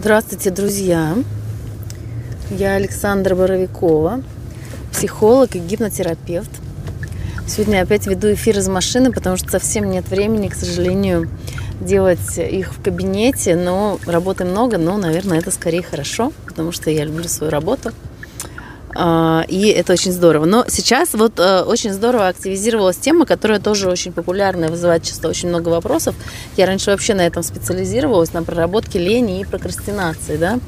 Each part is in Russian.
Здравствуйте, друзья! Я Александра Боровикова, психолог и гипнотерапевт. Сегодня я опять веду эфир из машины, потому что совсем нет времени, к сожалению, делать их в кабинете. Но работы много, но, наверное, это скорее хорошо, потому что я люблю свою работу – и это очень здорово. Но сейчас вот э, очень здорово активизировалась тема, которая тоже очень популярная, вызывает часто очень много вопросов. Я раньше вообще на этом специализировалась, на проработке лени и прокрастинации. Да?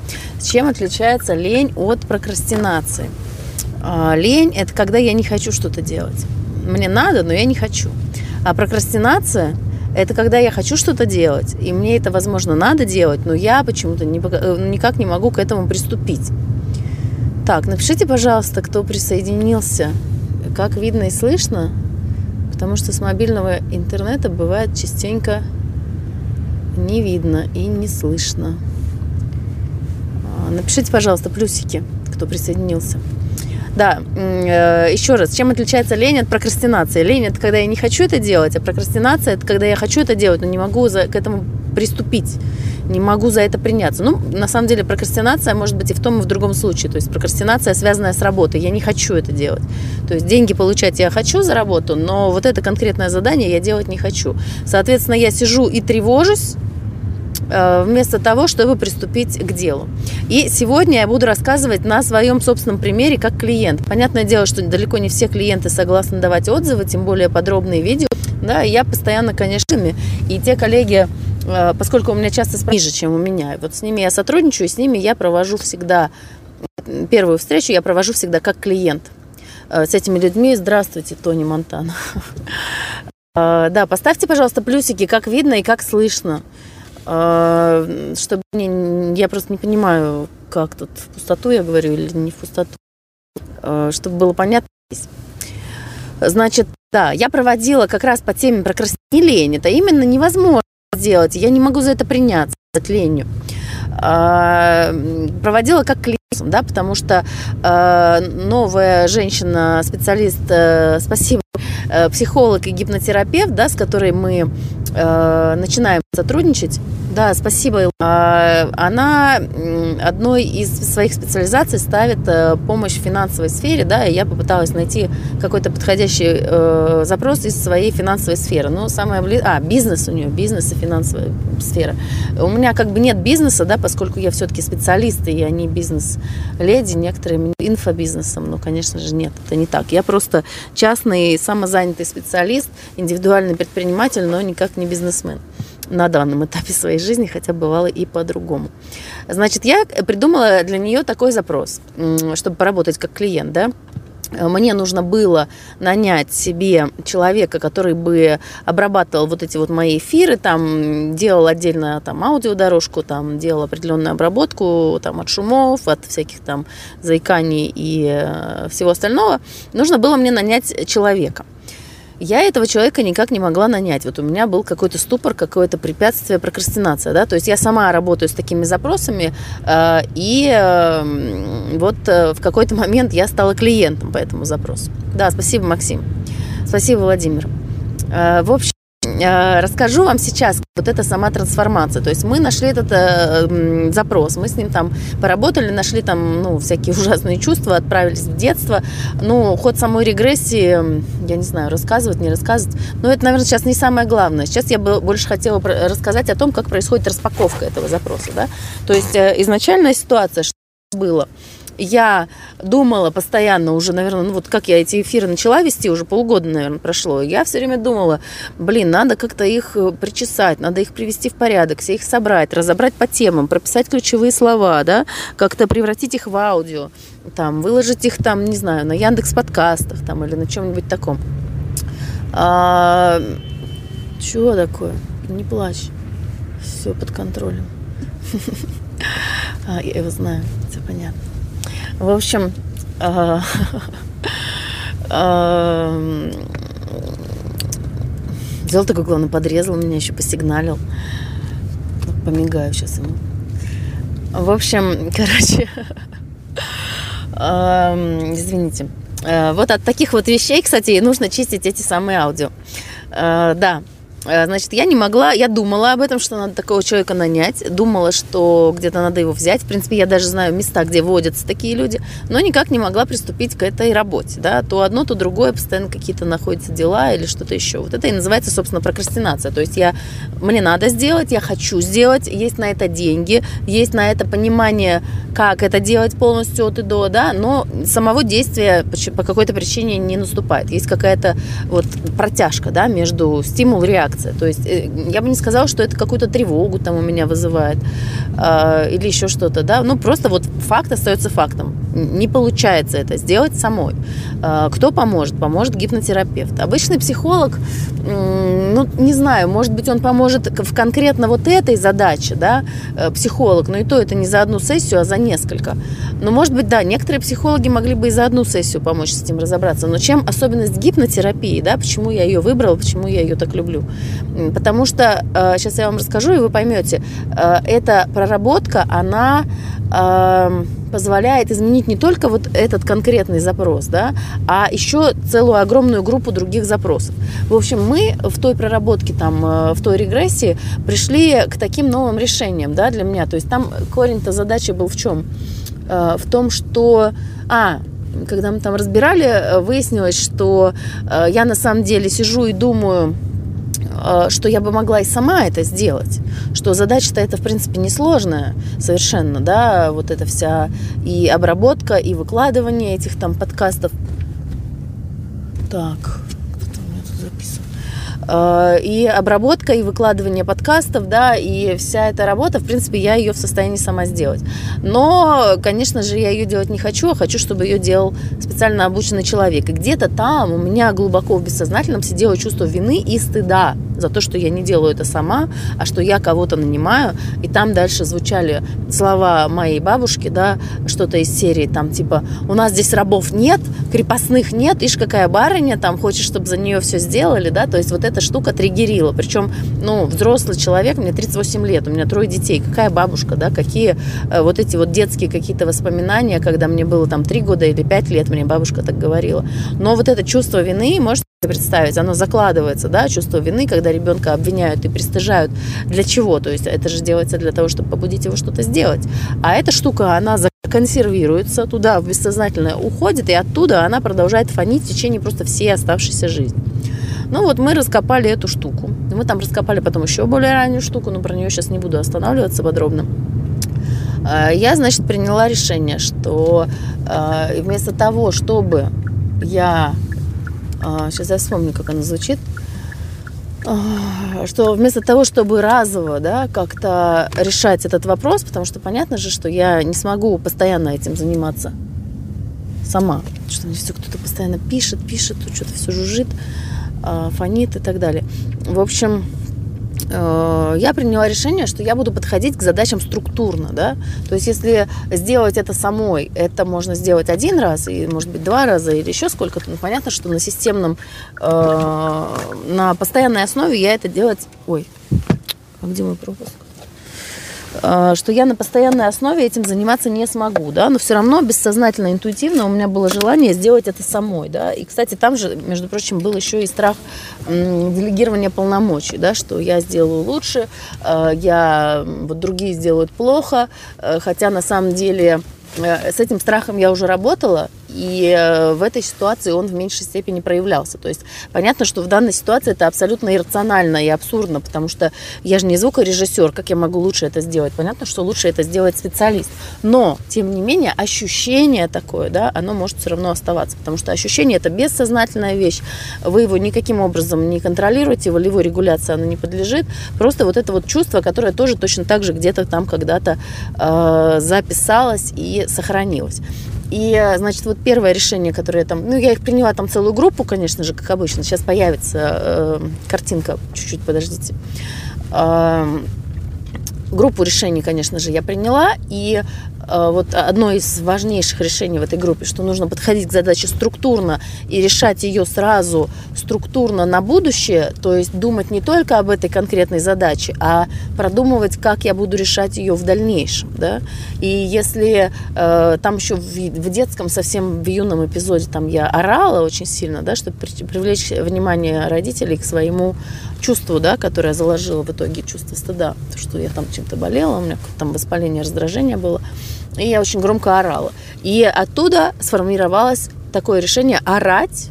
Чем отличается лень от прокрастинации? А, лень – это когда я не хочу что-то делать. Мне надо, но я не хочу. А прокрастинация – это когда я хочу что-то делать, и мне это, возможно, надо делать, но я почему-то э, никак не могу к этому приступить. Так, напишите, пожалуйста, кто присоединился, как видно и слышно, потому что с мобильного интернета бывает частенько не видно и не слышно. А, напишите, пожалуйста, плюсики, кто присоединился. Да, э, еще раз, чем отличается лень от прокрастинации? Лень это когда я не хочу это делать, а прокрастинация это когда я хочу это делать, но не могу за, к этому приступить не могу за это приняться. Ну, на самом деле, прокрастинация может быть и в том, и в другом случае. То есть прокрастинация, связанная с работой. Я не хочу это делать. То есть деньги получать я хочу за работу, но вот это конкретное задание я делать не хочу. Соответственно, я сижу и тревожусь, э, вместо того, чтобы приступить к делу. И сегодня я буду рассказывать на своем собственном примере как клиент. Понятное дело, что далеко не все клиенты согласны давать отзывы, тем более подробные видео. Да, я постоянно, конечно, и те коллеги, поскольку у меня часто ниже, чем у меня. Вот с ними я сотрудничаю, с ними я провожу всегда первую встречу, я провожу всегда как клиент. Э, с этими людьми здравствуйте, Тони Монтана. Э, да, поставьте, пожалуйста, плюсики, как видно и как слышно. Чтобы я просто не понимаю, как тут в пустоту я говорю или не в пустоту. Чтобы было понятно. Значит, да, я проводила как раз по теме прокрастинения. Это именно невозможно сделать. Я не могу за это приняться, ленью. А, проводила как клиент, да, потому что а, новая женщина, специалист, э, спасибо, э, психолог и гипнотерапевт, да, с которой мы э, начинаем сотрудничать, да, спасибо. А, она одной из своих специализаций ставит э, помощь в финансовой сфере, да, и я попыталась найти какой-то подходящий э, запрос из своей финансовой сферы. Ну, самое близкое... А, бизнес у нее, бизнес и финансовая сфера. У меня как бы нет бизнеса, да, поскольку я все-таки специалист, и я не бизнес-леди, некоторые инфобизнесом, ну, конечно же, нет, это не так. Я просто частный, самозанятый специалист, индивидуальный предприниматель, но никак не бизнесмен на данном этапе своей жизни, хотя бывало и по-другому. Значит, я придумала для нее такой запрос, чтобы поработать как клиент, да, мне нужно было нанять себе человека, который бы обрабатывал вот эти вот мои эфиры, там делал отдельно там аудиодорожку, там делал определенную обработку там от шумов, от всяких там заиканий и э, всего остального. Нужно было мне нанять человека я этого человека никак не могла нанять. Вот у меня был какой-то ступор, какое-то препятствие, прокрастинация, да, то есть я сама работаю с такими запросами, э, и э, вот э, в какой-то момент я стала клиентом по этому запросу. Да, спасибо, Максим. Спасибо, Владимир. Э, в общем, расскажу вам сейчас вот эта сама трансформация. То есть мы нашли этот э, запрос, мы с ним там поработали, нашли там ну, всякие ужасные чувства, отправились в детство. Ну, ход самой регрессии, я не знаю, рассказывать, не рассказывать. Но это, наверное, сейчас не самое главное. Сейчас я бы больше хотела рассказать о том, как происходит распаковка этого запроса. Да? То есть э, изначальная ситуация, что было – я думала постоянно уже, наверное, ну вот как я эти эфиры начала вести, уже полгода, наверное, прошло, я все время думала, блин, надо как-то их э, причесать, надо их привести в порядок, все их собрать, разобрать по темам, прописать ключевые слова, да, как-то превратить их в аудио, там, выложить их там, не знаю, на Яндекс подкастах там или на чем-нибудь таком. А, чего такое? Не плачь. Все под контролем. А, я его знаю, все понятно. В общем, а, а, взял такой, главное, подрезал меня, еще посигналил. Помигаю сейчас ему. В общем, короче, извините. Вот от таких вот вещей, кстати, нужно чистить эти самые аудио. Да, Э, значит, я не могла, я думала об этом, что надо такого человека нанять, думала, что где-то надо его взять. В принципе, я даже знаю места, где водятся такие люди, но никак не могла приступить к этой работе. Да? То одно, то другое, постоянно какие-то находятся дела или что-то еще. Вот это и называется, собственно, прокрастинация. То есть я, мне надо сделать, я хочу сделать, есть на это деньги, есть на это понимание, как это делать полностью от и до, да, но самого действия по какой-то причине не наступает. Есть какая-то вот протяжка, да, между стимул и реакцией реакция. То есть э, я бы не сказала, что это какую-то тревогу там у меня вызывает э, или еще что-то, да. Ну, просто вот факт остается фактом. Не получается это сделать самой. Э, кто поможет? Поможет гипнотерапевт. Обычный психолог, э, ну, не знаю, может быть, он поможет в конкретно вот этой задаче, да, э, психолог, но и то это не за одну сессию, а за несколько. Но, может быть, да, некоторые психологи могли бы и за одну сессию помочь с этим разобраться. Но чем особенность гипнотерапии, да, почему я ее выбрала, почему я ее так люблю? Потому что, сейчас э, я вам расскажу, и вы поймете, э, эта проработка, она эм, позволяет изменить не только вот этот конкретный запрос, да, а еще целую огромную группу других запросов. В общем, мы в той проработке, там, э, в той регрессии пришли к таким новым решениям, да, для меня. То есть там корень-то задачи был в чем? В том, что... А, когда мы там разбирали, выяснилось, что я на самом деле сижу и думаю, что я бы могла и сама это сделать, что задача-то это, в принципе, несложная совершенно, да, вот эта вся и обработка, и выкладывание этих там подкастов. Так, кто у меня тут записан? Э, и обработка, и выкладывание подкастов, да, и вся эта работа, в принципе, я ее в состоянии сама сделать. Но, конечно же, я ее делать не хочу, а хочу, чтобы ее делал специально обученный человек. И где-то там у меня глубоко в бессознательном сидело чувство вины и стыда за то, что я не делаю это сама, а что я кого-то нанимаю. И там дальше звучали слова моей бабушки, да, что-то из серии, там типа, у нас здесь рабов нет, крепостных нет, ишь какая барыня, там хочешь, чтобы за нее все сделали, да, то есть вот эта штука триггерила. Причем, ну, взрослый человек, мне 38 лет, у меня трое детей, какая бабушка, да, какие э, вот эти вот детские какие-то воспоминания, когда мне было там 3 года или 5 лет, мне бабушка так говорила. Но вот это чувство вины, может представить, оно закладывается, да, чувство вины, когда ребенка обвиняют и пристыжают. Для чего? То есть это же делается для того, чтобы побудить его что-то сделать. А эта штука, она консервируется, туда в бессознательное уходит, и оттуда она продолжает фонить в течение просто всей оставшейся жизни. Ну вот мы раскопали эту штуку. Мы там раскопали потом еще более раннюю штуку, но про нее сейчас не буду останавливаться подробно. А, я, значит, приняла решение, что а, вместо того, чтобы я сейчас а, я вспомню, как она звучит, что вместо того, чтобы разово да, как-то решать этот вопрос, потому что понятно же, что я не смогу постоянно этим заниматься сама, что мне все кто-то постоянно пишет, пишет, что-то все жужжит, а, фонит и так далее. В общем, я приняла решение, что я буду подходить к задачам структурно, да, то есть если сделать это самой, это можно сделать один раз, и может быть два раза, или еще сколько-то, ну, понятно, что на системном, э, на постоянной основе я это делать, ой, а где мой пропуск? А, что я на постоянной основе этим заниматься не смогу, да, но все равно бессознательно, интуитивно у меня было желание сделать это самой, да, и, кстати, там же, между прочим, был еще и страх делегирования полномочий, да, что я сделаю лучше, а, я, вот другие сделают плохо, а, хотя на самом деле Э, с этим страхом я уже работала, и э, в этой ситуации он в меньшей степени проявлялся. То есть понятно, что в данной ситуации это абсолютно иррационально и абсурдно, потому что я же не звукорежиссер, как я могу лучше это сделать? Понятно, что лучше это сделать специалист. Но, тем не менее, ощущение такое, да, оно может все равно оставаться, потому что ощущение это бессознательная вещь. Вы его никаким образом не контролируете, волевой регуляции оно не подлежит. Просто вот это вот чувство, которое тоже точно так же где-то там когда-то э, записалось и сохранилось. И, значит, вот первое решение, которое я там... Ну, я их приняла там целую группу, конечно же, как обычно. Сейчас появится э, картинка. Чуть-чуть, подождите. Э, группу решений, конечно же, я приняла. И вот одно из важнейших решений в этой группе, что нужно подходить к задаче структурно и решать ее сразу структурно на будущее, то есть думать не только об этой конкретной задаче, а продумывать, как я буду решать ее в дальнейшем. Да? И если э, там еще в, в детском совсем в юном эпизоде там я орала очень сильно, да, чтобы привлечь внимание родителей к своему чувству, да, которое я заложила в итоге, чувство стыда, что я там чем-то болела, у меня там воспаление, раздражение было, и я очень громко орала. И оттуда сформировалось такое решение орать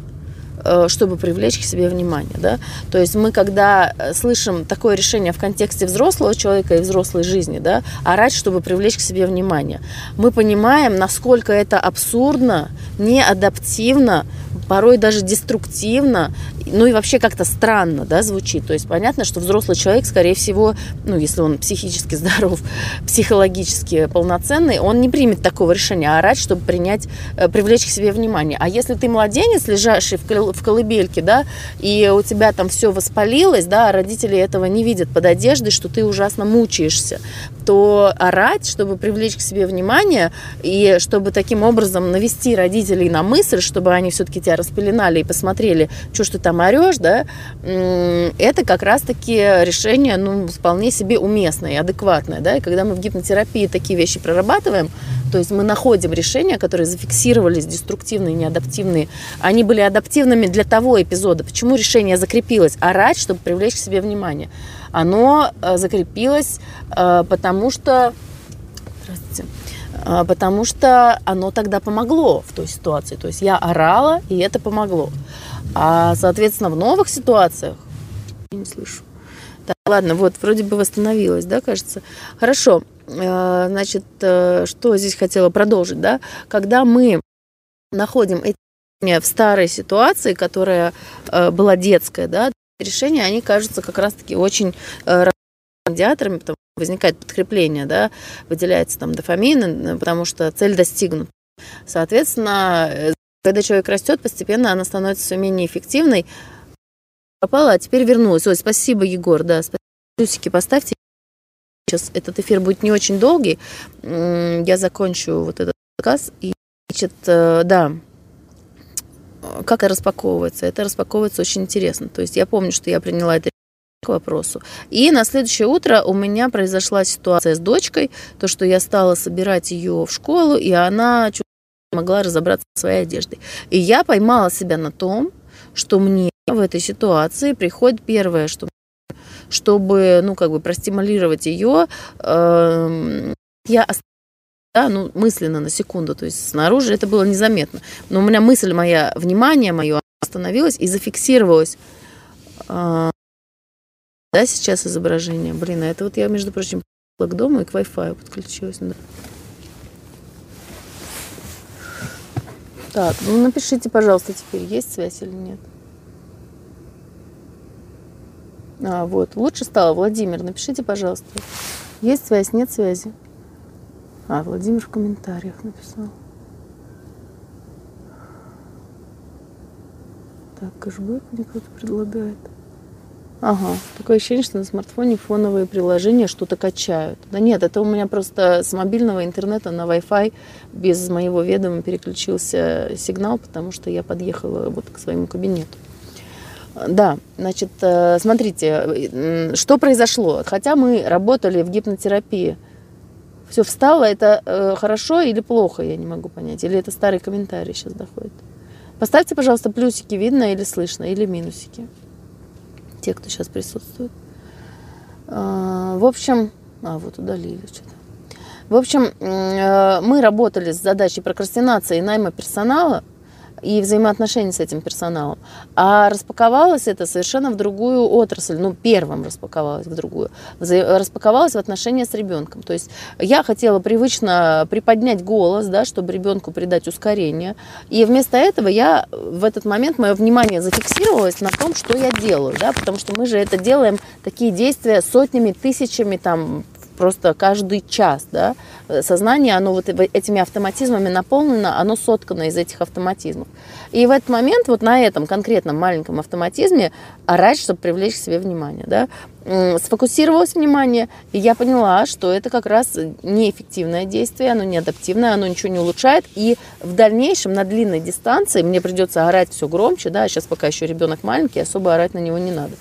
Э, чтобы привлечь к себе внимание. Да? То есть мы, когда э, слышим такое решение в контексте взрослого человека и взрослой жизни, да, орать, чтобы привлечь к себе внимание, мы понимаем, насколько это абсурдно, неадаптивно, порой даже деструктивно, ну и вообще как-то странно да, звучит. То есть понятно, что взрослый человек, скорее всего, ну если он психически здоров, психологически полноценный, он не примет такого решения орать, чтобы принять, э, привлечь к себе внимание. А если ты младенец, лежащий в колыбельке, да, и у тебя там все воспалилось, да, а родители этого не видят под одеждой, что ты ужасно мучаешься, то орать, чтобы привлечь к себе внимание и чтобы таким образом навести родителей на мысль, чтобы они все-таки тебя распеленали и посмотрели, что ж ты там орешь, да, это как раз-таки решение, ну, вполне себе уместное и адекватное, да, и когда мы в гипнотерапии такие вещи прорабатываем, то есть мы находим решения, которые зафиксировались, деструктивные, неадаптивные, они были адаптивными для того эпизода. Почему решение закрепилось? Орать, чтобы привлечь к себе внимание. Оно э, закрепилось, э, потому что... Здравствуйте а, потому что оно тогда помогло в той ситуации. То есть я орала, и это помогло. А, соответственно, в новых ситуациях я не слышу. Так, ладно, вот, вроде бы восстановилась, да, кажется. Хорошо, а, значит, э, что здесь хотела продолжить, да? Когда мы находим эти в старой ситуации, которая э, была детская, да, решения, они кажутся как раз-таки очень э, радиаторами, потому что возникает подкрепление, да, выделяется там дофамин, потому что цель достигнута. Соответственно, э, когда человек растет, постепенно она становится все менее эффективной. Пропала, а теперь вернулась. Ой, спасибо, Егор, да, спасибо. Плюсики поставьте. Сейчас этот эфир будет не очень долгий. Я закончу вот этот рассказ. И, значит, э, да, как это распаковывается? Это распаковывается очень интересно. То есть я помню, что я приняла это к вопросу. И на следующее утро у меня произошла ситуация с дочкой, то, что я стала собирать ее в школу, и она чуть могла разобраться со своей одеждой. И я поймала себя на том, что мне в этой ситуации приходит первое, что чтобы, ну, как бы простимулировать ее, э, я да, ну, мысленно на секунду, то есть снаружи это было незаметно. Но у меня мысль моя, внимание мое остановилось и зафиксировалось э, да, сейчас изображение. Блин, а это вот я, между прочим, к дому и к Wi-Fi подключилась. Так, ну напишите, пожалуйста, теперь, есть связь или нет. А, вот, лучше стало. Владимир, напишите, пожалуйста. Есть связь, нет связи? А, Владимир в комментариях написал. Так, кэшбэк мне кто-то предлагает. Ага, такое ощущение, что на смартфоне фоновые приложения что-то качают. Да нет, это у меня просто с мобильного интернета на Wi-Fi без моего ведома переключился сигнал, потому что я подъехала вот к своему кабинету. Да, значит, э, смотрите, что произошло. Хотя мы работали в гипнотерапии, все встало, это э, хорошо или плохо, я не могу понять. Или это старый комментарий сейчас доходит. Поставьте, пожалуйста, плюсики, видно или слышно, или минусики те, кто сейчас присутствует. А, в общем, а вот удалили что-то. В общем, э, мы работали с задачей прокрастинации и найма персонала и взаимоотношений с этим персоналом. А распаковалось это совершенно в другую отрасль. Ну, первым распаковалось в другую. Распаковалось в отношения с ребенком. То есть я хотела привычно приподнять голос, да, чтобы ребенку придать ускорение. И вместо этого я в этот момент, мое внимание зафиксировалось на том, что я делаю. Да, потому что мы же это делаем, такие действия сотнями, тысячами, там, просто каждый час, да, сознание, оно вот этими автоматизмами наполнено, оно соткано из этих автоматизмов. И в этот момент вот на этом конкретном маленьком автоматизме орать, чтобы привлечь к себе внимание, да, сфокусировалось внимание, и я поняла, что это как раз неэффективное действие, оно не адаптивное, оно ничего не улучшает, и в дальнейшем на длинной дистанции мне придется орать все громче, да, сейчас пока еще ребенок маленький, особо орать на него не надо.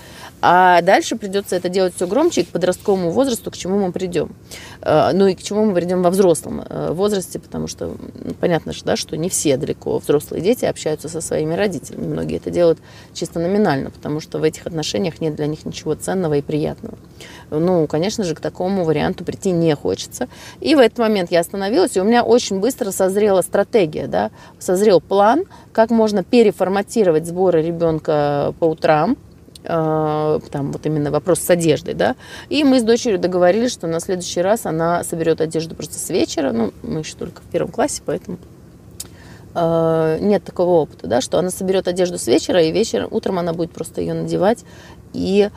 А дальше придется это делать все громче, и к подростковому возрасту, к чему мы придем. Э, ну и к чему мы придем во взрослом э, возрасте, потому что понятно же, да, что не все далеко взрослые дети общаются со своими родителями. Многие это делают чисто номинально, потому что в этих отношениях нет для них ничего ценного и приятного. Ну, конечно же, к такому варианту прийти не хочется. И в этот момент я остановилась, и у меня очень быстро созрела стратегия, да, созрел план, как можно переформатировать сборы ребенка по утрам, а, там вот именно вопрос с одеждой, да, и мы с дочерью договорились, что на следующий раз она соберет одежду просто с вечера, ну, мы еще только в первом классе, поэтому э, нет такого опыта, да, что она соберет одежду с вечера, и вечером, утром она будет просто ее надевать, и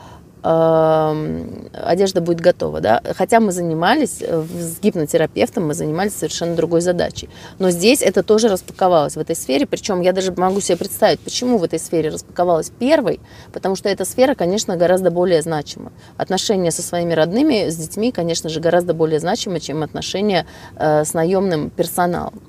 одежда будет готова, да. Хотя мы занимались э, с гипнотерапевтом, мы занимались совершенно другой задачей. Но здесь это тоже распаковалось в этой сфере, причем я даже могу себе представить, почему в этой сфере распаковалась первой, потому что эта сфера, конечно, гораздо более значима. Отношения со своими родными, с детьми, конечно же, гораздо более значимы, чем отношения э, с наемным персоналом.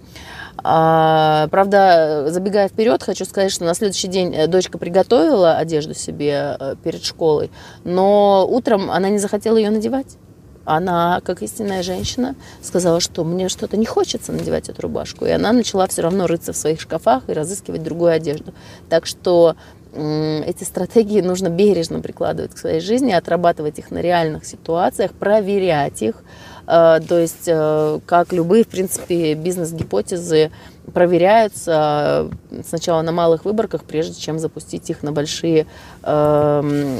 А, правда, забегая вперед, хочу сказать, что на следующий день э, дочка приготовила одежду себе э, перед школой, но утром она не захотела ее надевать. Она, как истинная женщина, сказала, что мне что-то не хочется надевать эту рубашку. И она начала все равно рыться в своих шкафах и разыскивать другую одежду. Так что эти стратегии нужно бережно прикладывать к своей жизни, отрабатывать их на реальных ситуациях, проверять их, то есть, э, как любые, в принципе, бизнес-гипотезы проверяются э, сначала на малых выборках, прежде чем запустить их на большие эм,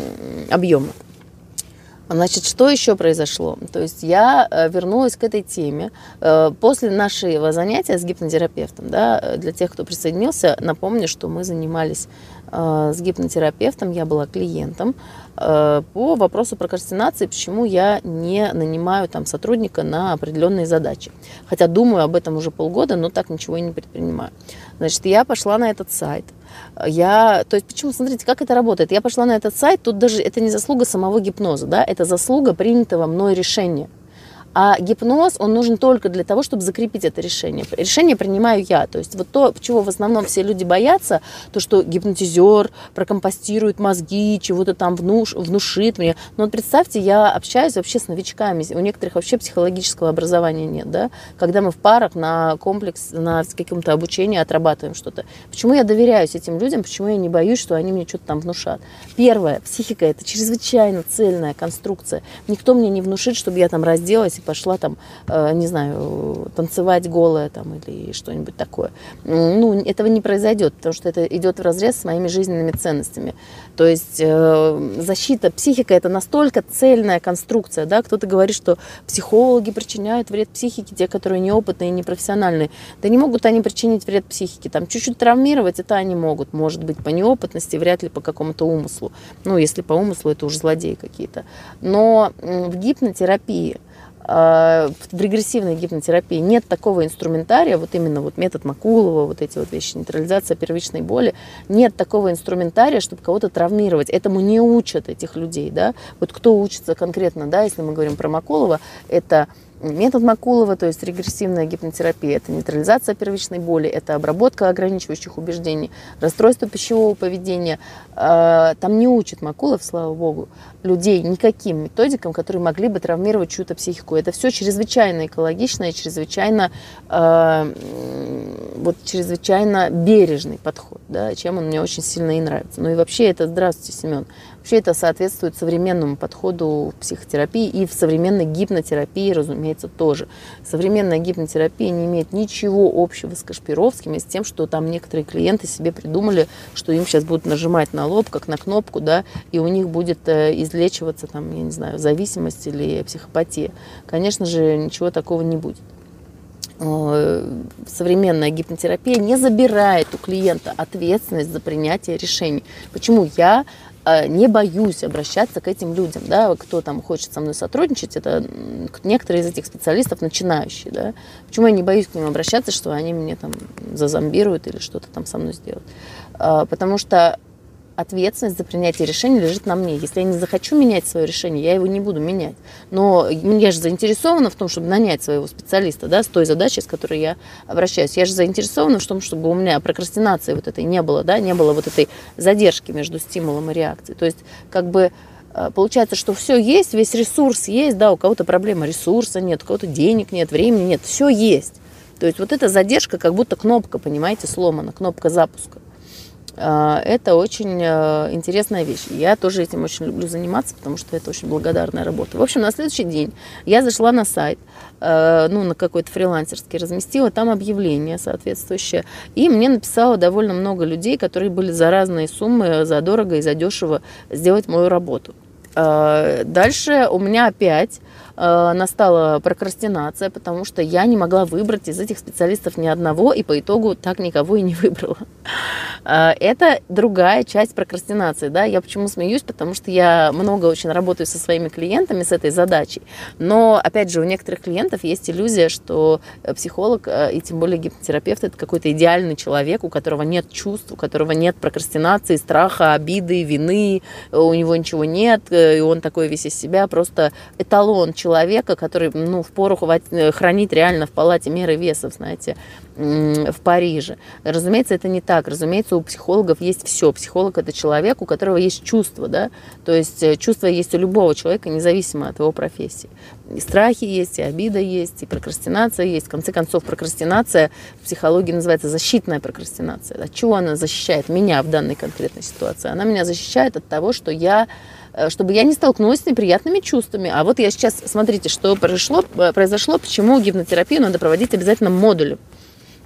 объемы. Значит, что еще произошло? То есть я вернулась к этой теме после нашего занятия с гипнотерапевтом. Да, для тех, кто присоединился, напомню, что мы занимались с гипнотерапевтом, я была клиентом. Э, по вопросу прокрастинации, почему я не нанимаю там сотрудника на определенные задачи. Хотя думаю об этом уже полгода, но так ничего и не предпринимаю. Значит, я пошла на этот сайт. Я, то есть, почему, смотрите, как это работает. Я пошла на этот сайт, тут даже это не заслуга самого гипноза, да, это заслуга принятого мной решения. А гипноз, он нужен только для того, чтобы закрепить это решение. Решение принимаю я. То есть вот то, чего в основном все люди боятся, то, что гипнотизер прокомпостирует мозги, чего-то там внуш, внушит мне. Но вот представьте, я общаюсь вообще с новичками. У некоторых вообще психологического образования нет, да? Когда мы в парах на комплекс, на каком-то обучении отрабатываем что-то. Почему я доверяюсь этим людям? Почему я не боюсь, что они мне что-то там внушат? Первое, психика – это чрезвычайно цельная конструкция. Никто мне не внушит, чтобы я там разделась пошла там, э, не знаю, танцевать голая там или что-нибудь такое. Ну, этого не произойдет, потому что это идет в разрез с моими жизненными ценностями. То есть э, защита, психика это настолько цельная конструкция, да, кто-то говорит, что психологи причиняют вред психике, те, которые неопытные и непрофессиональные. Да не могут они причинить вред психике, там чуть-чуть травмировать это они могут, может быть, по неопытности, вряд ли по какому-то умыслу. Ну, если по умыслу, это уже злодеи какие-то. Но в гипнотерапии в регрессивной гипнотерапии нет такого инструментария, вот именно вот метод Макулова, вот эти вот вещи, нейтрализация первичной боли, нет такого инструментария, чтобы кого-то травмировать. Этому не учат этих людей, да. Вот кто учится конкретно, да, если мы говорим про Макулова, это Метод Макулова, то есть регрессивная гипнотерапия, это нейтрализация первичной боли, это обработка ограничивающих убеждений, расстройство пищевого поведения. А, там не учит Макулов, слава богу, людей никаким методикам, которые могли бы травмировать чью-то психику. Это все чрезвычайно экологично и чрезвычайно, а, вот, чрезвычайно бережный подход, да, чем он мне очень сильно и нравится. Ну и вообще это, здравствуйте, Семен, Вообще это соответствует современному подходу в психотерапии и в современной гипнотерапии, разумеется, тоже. Современная гипнотерапия не имеет ничего общего с Кашпировским и с тем, что там некоторые клиенты себе придумали, что им сейчас будут нажимать на лоб, как на кнопку, да, и у них будет э, излечиваться там, я не знаю, зависимость или психопатия. Конечно же, ничего такого не будет э, современная гипнотерапия не забирает у клиента ответственность за принятие решений. Почему я не боюсь обращаться к этим людям, да, кто там хочет со мной сотрудничать, это некоторые из этих специалистов начинающие, да. Почему я не боюсь к ним обращаться, что они мне там зазомбируют или что-то там со мной сделают? Э, потому что ответственность за принятие решения лежит на мне. Если я не захочу менять свое решение, я его не буду менять. Но я же заинтересована в том, чтобы нанять своего специалиста, да, с той задачей, с которой я обращаюсь. Я же заинтересована в том, чтобы у меня прокрастинации вот этой не было, да, не было вот этой задержки между стимулом и реакцией. То есть, как бы э, получается, что все есть, весь ресурс есть, да, у кого-то проблема ресурса нет, у кого-то денег нет, времени нет, все есть. То есть вот эта задержка, как будто кнопка, понимаете, сломана, кнопка запуска. А, это очень э, интересная вещь. Я тоже этим очень люблю заниматься, потому что это очень благодарная работа. В общем, на следующий день я зашла на сайт, э, ну, на какой-то фрилансерский, разместила там объявление соответствующее. И мне написало довольно много людей, которые были за разные суммы, за дорого и за дешево сделать мою работу. А, дальше у меня опять настала прокрастинация, потому что я не могла выбрать из этих специалистов ни одного, и по итогу так никого и не выбрала. Э, это другая часть прокрастинации. Да? Я почему смеюсь? Потому что я много очень работаю со своими клиентами с этой задачей. Но, опять же, у некоторых клиентов есть иллюзия, что э, психолог и тем более гипнотерапевт это какой-то идеальный человек, у которого нет чувств, у которого нет прокрастинации, страха, обиды, вины, у него ничего нет, и он такой весь из себя, просто эталон человека человека, который, ну, в пору э, хранить реально в палате меры весов, знаете, в Париже. Разумеется, это не так. Разумеется, у психологов есть все. Психолог – это человек, у которого есть чувства, да, то есть э, чувства есть у любого человека, независимо от его профессии. И страхи есть, и обида есть, и прокрастинация есть. В конце концов, прокрастинация в психологии называется защитная прокрастинация. От чего она защищает меня в данной конкретной ситуации? Она меня защищает от того, что я чтобы я не столкнулась с неприятными чувствами. А вот я сейчас, смотрите, что произошло, э, произошло почему гипнотерапию надо проводить обязательно модулем.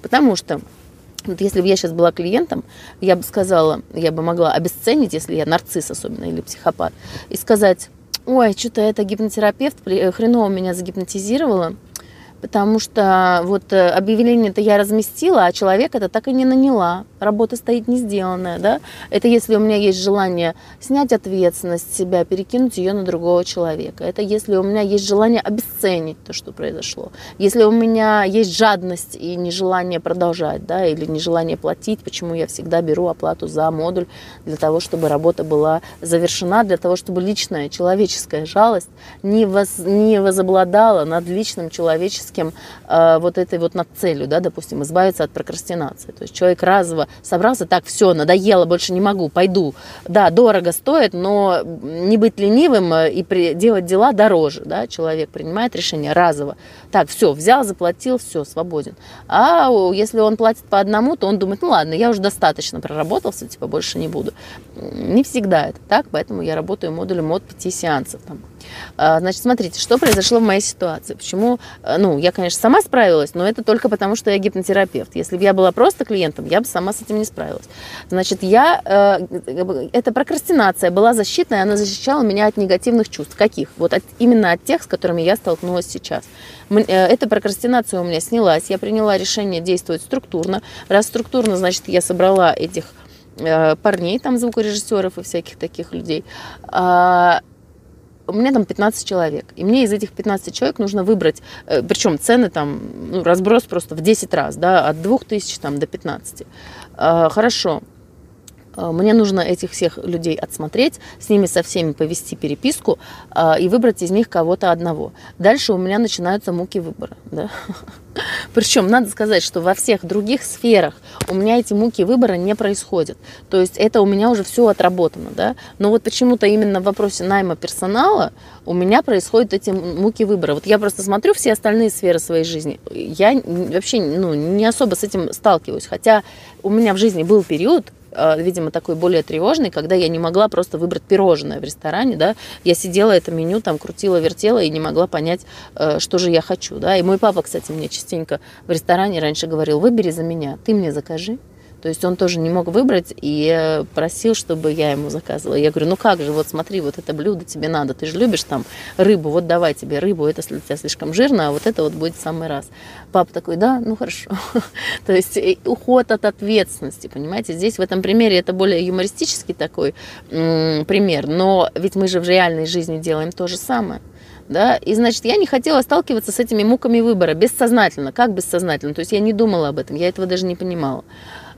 Потому что вот если бы я сейчас была клиентом, я бы сказала, я бы могла обесценить, если я нарцисс особенно или психопат, и сказать, ой, что-то это гипнотерапевт хреново меня загипнотизировала, потому что вот э, объявление-то я разместила, а человек это так и не наняла. Работа стоит не сделанная, да. Это если у меня есть желание снять ответственность с себя, перекинуть ее на другого человека. Это если у меня есть желание обесценить то, что произошло. Если у меня есть жадность и нежелание продолжать, да, или нежелание платить, почему я всегда беру оплату за модуль для того, чтобы работа была завершена, для того, чтобы личная человеческая жалость не, воз, не возобладала над личным человеческим творческим э, вот этой вот над целью, да, допустим, избавиться от прокрастинации. То есть человек разово собрался, так, все, надоело, больше не могу, пойду. Да, дорого стоит, но не быть ленивым э, и делать дела дороже, да, человек принимает решение разово. Так, все, взял, заплатил, все, свободен. А если он платит по одному, то он думает, ну ладно, я уже достаточно проработался, типа больше не буду. Не всегда это так, поэтому я работаю модулем от 5 сеансов. Там, а, значит, смотрите, что произошло в моей ситуации. Почему, э, ну, я, конечно, сама справилась, но это только потому, что я гипнотерапевт. Если бы я была просто клиентом, я бы сама с этим не справилась. Значит, я, э, эта прокрастинация была защитная, она защищала меня от негативных чувств. Каких? Вот от, именно от тех, с которыми я столкнулась сейчас. Э, эта прокрастинация у меня снялась, я приняла решение действовать структурно. Раз структурно, значит, я собрала этих парней, там, звукорежиссеров и всяких таких людей, а, у меня там 15 человек, и мне из этих 15 человек нужно выбрать, э, причем цены там, ну, разброс просто в 10 раз, да, от 2000 там, до 15. А, хорошо, а, мне нужно этих всех людей отсмотреть, с ними со всеми повести переписку и выбрать из них кого-то одного. Дальше у меня начинаются муки выбора. Да? Причем надо сказать, что во всех других сферах у меня эти муки выбора не происходят. То есть это у меня уже все отработано. Да? Но вот почему-то именно в вопросе найма персонала у меня происходят эти муки выбора. Вот я просто смотрю все остальные сферы своей жизни. Я вообще ну, не особо с этим сталкиваюсь. Хотя у меня в жизни был период, видимо, такой более тревожный, когда я не могла просто выбрать пирожное в ресторане, да, я сидела это меню, там крутила, вертела и не могла понять, э, что же я хочу, да, и мой папа, кстати, мне частенько в ресторане раньше говорил, выбери за меня, ты мне закажи, То есть он тоже не мог выбрать и просил, чтобы я ему заказывала. Я говорю, ну как же, вот смотри, вот это блюдо тебе надо, ты же любишь там рыбу, вот давай тебе рыбу, это для тебя слишком жирно, а вот это вот будет в самый раз. Папа такой, да, ну хорошо. То есть э, уход от ответственности, понимаете, здесь в этом примере это более юмористический такой пример, но ведь мы же в реальной жизни делаем то же самое да, и, значит, я не хотела сталкиваться с этими муками выбора бессознательно. Как бессознательно? То есть я не думала об этом, я этого даже не понимала.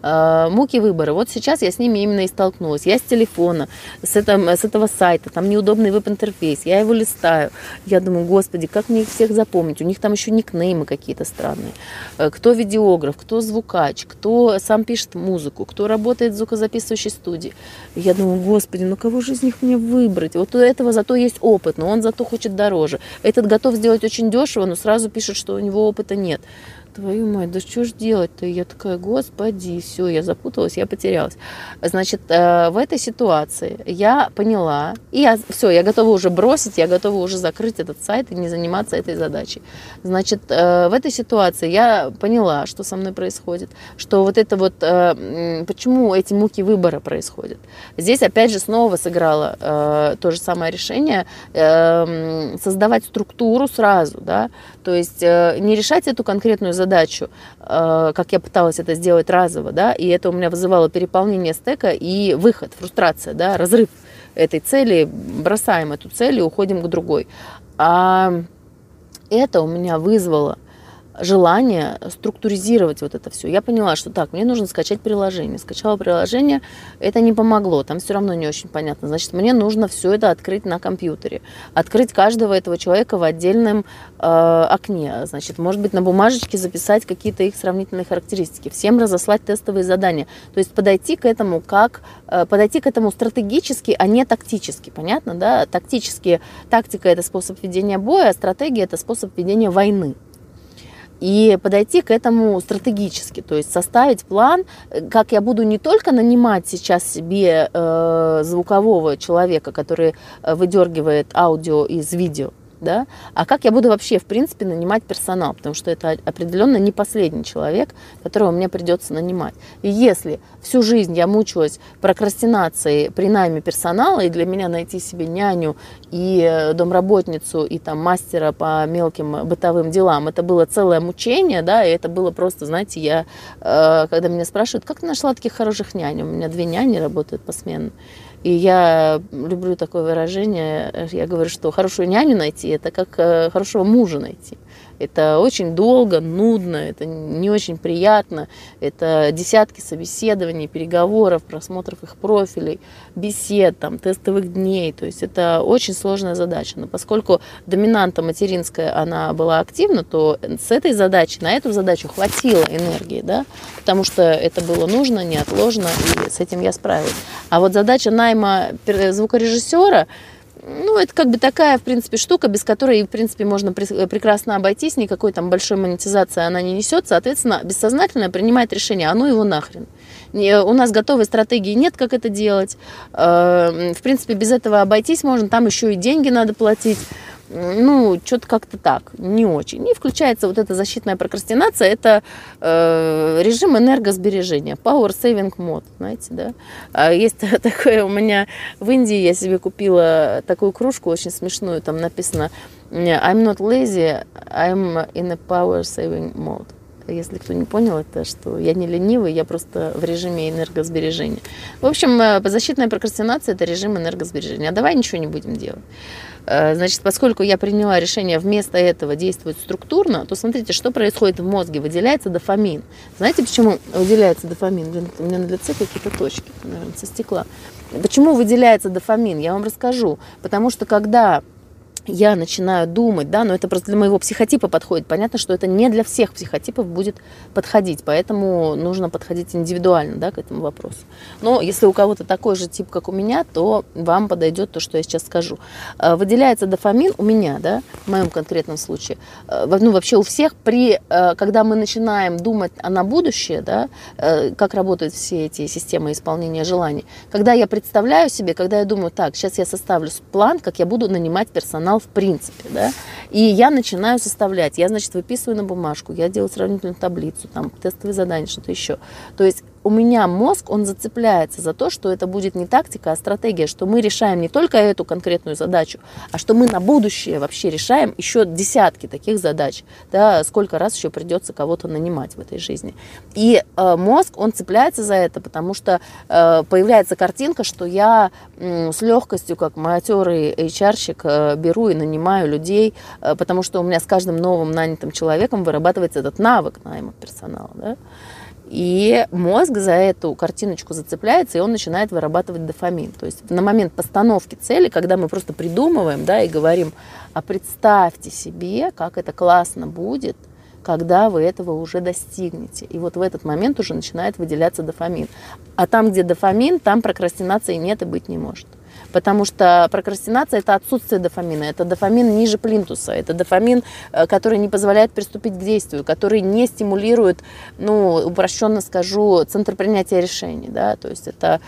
Э, муки выбора. Вот сейчас я с ними именно и столкнулась. Я с телефона, с, этого, с этого сайта, там неудобный веб-интерфейс, я его листаю. Я думаю, господи, как мне их всех запомнить? У них там еще никнеймы какие-то странные. Э, кто видеограф, кто звукач, кто сам пишет музыку, кто работает в звукозаписывающей студии. Я думаю, господи, ну кого же из них мне выбрать? Вот у этого зато есть опыт, но он зато хочет дороже. Этот готов сделать очень дешево, но сразу пишет, что у него опыта нет твою мать, да что ж делать-то? Я такая, господи, все, я запуталась, я потерялась. Значит, э, в этой ситуации я поняла, и я, все, я готова уже бросить, я готова уже закрыть этот сайт и не заниматься этой задачей. Значит, э, в этой ситуации я поняла, что со мной происходит, что вот это вот, э, почему эти муки выбора происходят. Здесь опять же снова сыграло то же самое решение, создавать структуру сразу, да, то есть не решать эту конкретную задачу, задачу, э, как я пыталась это сделать разово, да, и это у меня вызывало переполнение стека и выход, фрустрация, да, разрыв этой цели, бросаем эту цель и уходим к другой. А это у меня вызвало желание структуризировать вот это все. Я поняла, что так, мне нужно скачать приложение. Скачала приложение, это не помогло, там все равно не очень понятно. Значит, мне нужно все это открыть на компьютере. Открыть каждого этого человека в отдельном э, окне. Значит, может быть, на бумажечке записать какие-то их сравнительные характеристики. Всем разослать тестовые задания. То есть подойти к этому как, э, подойти к этому стратегически, а не тактически. Понятно, да? Тактически, тактика это способ ведения боя, а стратегия это способ ведения войны и подойти к этому стратегически, то есть составить план, как я буду не только нанимать сейчас себе э, звукового человека, который э, выдергивает аудио из видео, да, а как я буду вообще, в принципе, нанимать персонал, потому что это определенно не последний человек, которого мне придется нанимать. И если всю жизнь я мучилась прокрастинацией при найме персонала, и для меня найти себе няню и э, домработницу, и там мастера по мелким бытовым делам, это было целое мучение, да, и это было просто, знаете, я, э, когда меня спрашивают, как ты нашла таких хороших нянь, у меня две няни работают посменно, и я люблю такое выражение, я говорю, что хорошую няню найти, это как э, хорошего мужа найти. Это очень долго, нудно, это не очень приятно. Это десятки собеседований, переговоров, просмотров их профилей, бесед, там, тестовых дней. То есть это очень сложная задача. Но поскольку доминанта материнская, она была активна, то с этой задачей, на эту задачу хватило энергии, да, потому что это было нужно, неотложно, и с этим я справилась. А вот задача найма звукорежиссера, ну, это как бы такая, в принципе, штука, без которой, в принципе, можно прекрасно обойтись, никакой там большой монетизации она не несет, соответственно, бессознательно принимает решение, а ну его нахрен. У нас готовой стратегии нет, как это делать. Э, в принципе, без этого обойтись можно, там еще и деньги надо платить ну, что-то как-то так, не очень. И включается вот эта защитная прокрастинация, это э, режим энергосбережения, power saving mode, знаете, да. А есть такое у меня в Индии, я себе купила такую кружку очень смешную, там написано I'm not lazy, I'm in a power saving mode. Если кто не понял, это что я не ленивый, я просто в режиме энергосбережения. В общем, э, защитная прокрастинация – это режим энергосбережения. А давай ничего не будем делать. Э, значит, поскольку я приняла решение вместо этого действовать структурно, то смотрите, что происходит в мозге. Выделяется дофамин. Знаете, почему выделяется дофамин? Блин, у меня на лице какие-то точки, наверное, со стекла. Почему выделяется дофамин? Я вам расскажу. Потому что когда я начинаю думать, да, но это просто для моего психотипа подходит. Понятно, что это не для всех психотипов будет подходить, поэтому нужно подходить индивидуально, да, к этому вопросу. Но если у кого-то такой же тип, как у меня, то вам подойдет то, что я сейчас скажу. Э, выделяется дофамин у меня, да, в моем конкретном случае, э, ну, вообще у всех, при, э, когда мы начинаем думать на будущее, да, как работают все эти системы исполнения желаний, когда я представляю себе, когда я думаю, так, сейчас я составлю план, как я буду нанимать персонал канал в принципе, да, и я начинаю составлять, я, значит, выписываю на бумажку, я делаю сравнительную таблицу, там, тестовые задания, что-то еще. То есть у меня мозг, он зацепляется за то, что это будет не тактика, а стратегия, что мы решаем не только эту конкретную задачу, а что мы на будущее вообще решаем еще десятки таких задач, да, сколько раз еще придется кого-то нанимать в этой жизни. И э, мозг, он цепляется за это, потому что э, появляется картинка, что я э, с легкостью, как матерый HR-щик, э, беру и нанимаю людей, э, потому что у меня с каждым новым нанятым человеком вырабатывается этот навык найма персонала. Да? И мозг за эту картиночку зацепляется, и он начинает вырабатывать дофамин. То есть на момент постановки цели, когда мы просто придумываем да, и говорим, а представьте себе, как это классно будет, когда вы этого уже достигнете. И вот в этот момент уже начинает выделяться дофамин. А там, где дофамин, там прокрастинации нет и быть не может. Потому что прокрастинация – это отсутствие дофамина, это дофамин ниже плинтуса, это дофамин, э, который не позволяет приступить к действию, который не стимулирует, ну, упрощенно скажу, центр принятия решений. Да? То есть это